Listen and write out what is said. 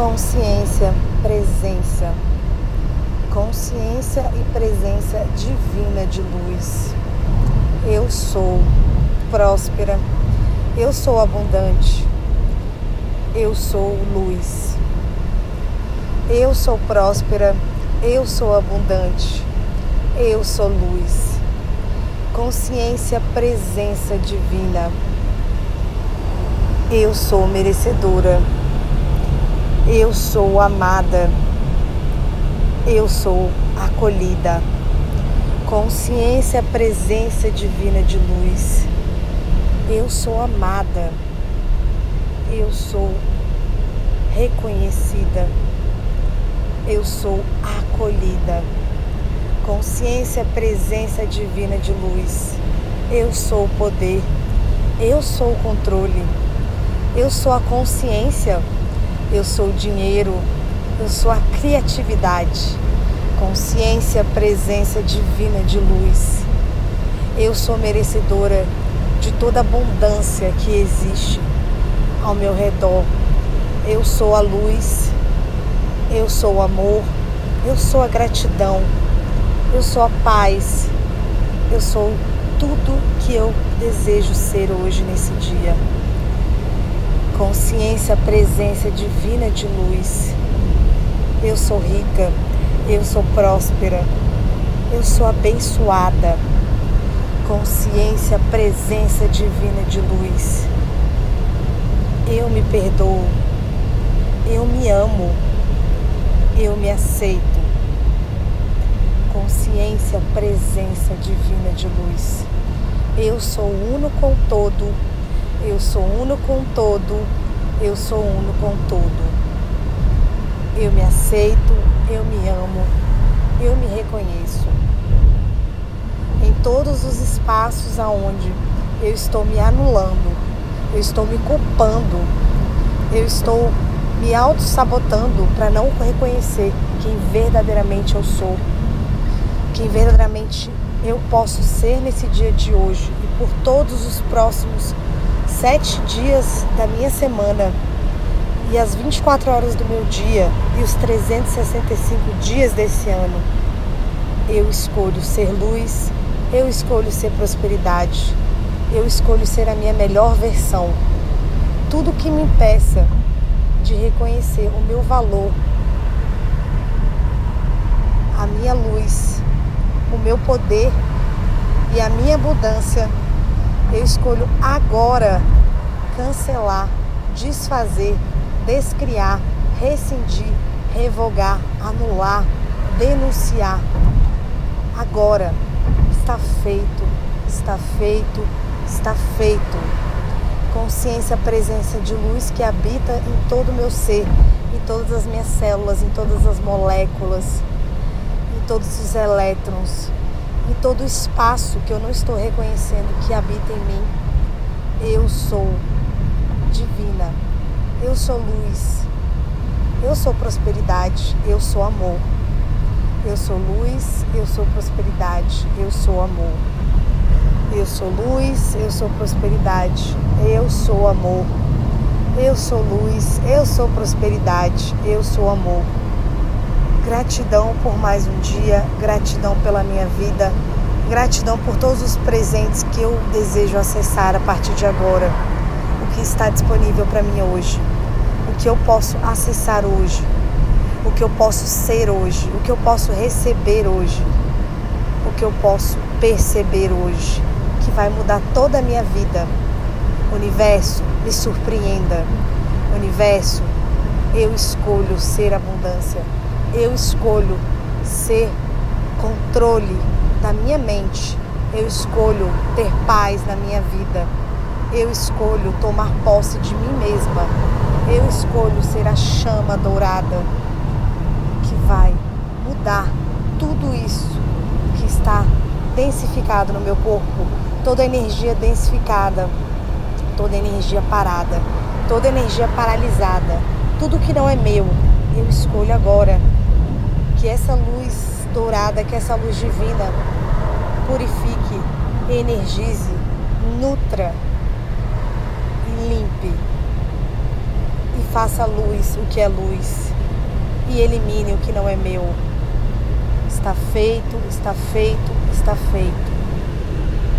consciência, presença, consciência e presença divina de luz. Eu sou próspera, eu sou abundante, eu sou luz. Eu sou próspera, eu sou abundante, eu sou luz. Consciência, presença divina. Eu sou merecedora. Eu sou amada. Eu sou acolhida. Consciência, presença divina de luz. Eu sou amada. Eu sou reconhecida. Eu sou acolhida. Consciência, presença divina de luz. Eu sou o poder. Eu sou o controle. Eu sou a consciência eu sou o dinheiro, eu sou a criatividade, consciência, presença divina de luz. Eu sou merecedora de toda abundância que existe ao meu redor. Eu sou a luz, eu sou o amor, eu sou a gratidão, eu sou a paz, eu sou tudo que eu desejo ser hoje nesse dia consciência, presença divina de luz. Eu sou rica, eu sou próspera, eu sou abençoada. Consciência, presença divina de luz. Eu me perdoo, eu me amo, eu me aceito. Consciência, presença divina de luz. Eu sou uno com todo eu sou uno com todo, eu sou uno com todo. Eu me aceito, eu me amo, eu me reconheço. Em todos os espaços aonde eu estou me anulando, eu estou me culpando, eu estou me auto-sabotando para não reconhecer quem verdadeiramente eu sou, quem verdadeiramente eu posso ser nesse dia de hoje e por todos os próximos sete dias da minha semana e as 24 horas do meu dia e os 365 dias desse ano, eu escolho ser luz, eu escolho ser prosperidade, eu escolho ser a minha melhor versão. Tudo que me impeça de reconhecer o meu valor, a minha luz, o meu poder e a minha abundância eu escolho agora cancelar, desfazer, descriar, rescindir, revogar, anular, denunciar. Agora está feito, está feito, está feito. Consciência, presença de luz que habita em todo o meu ser, em todas as minhas células, em todas as moléculas, em todos os elétrons e todo espaço que eu não estou reconhecendo que habita em mim. Eu sou divina, eu sou luz, eu sou prosperidade, eu sou amor. Eu sou luz, eu sou prosperidade, eu sou amor. Eu sou luz, eu sou prosperidade, eu sou amor. Eu sou luz, eu sou prosperidade, eu sou amor. Gratidão por mais um dia, gratidão pela minha vida, gratidão por todos os presentes que eu desejo acessar a partir de agora. O que está disponível para mim hoje, o que eu posso acessar hoje, o que eu posso ser hoje, o que eu posso receber hoje, o que eu posso perceber hoje, que vai mudar toda a minha vida. Universo, me surpreenda. Universo, eu escolho ser abundância eu escolho ser controle da minha mente. Eu escolho ter paz na minha vida. Eu escolho tomar posse de mim mesma. Eu escolho ser a chama dourada que vai mudar tudo isso que está densificado no meu corpo, toda energia densificada, toda energia parada, toda energia paralisada, tudo que não é meu, eu escolho agora que essa luz dourada, que essa luz divina purifique, energize, nutra e limpe e faça luz o que é luz e elimine o que não é meu. Está feito, está feito, está feito.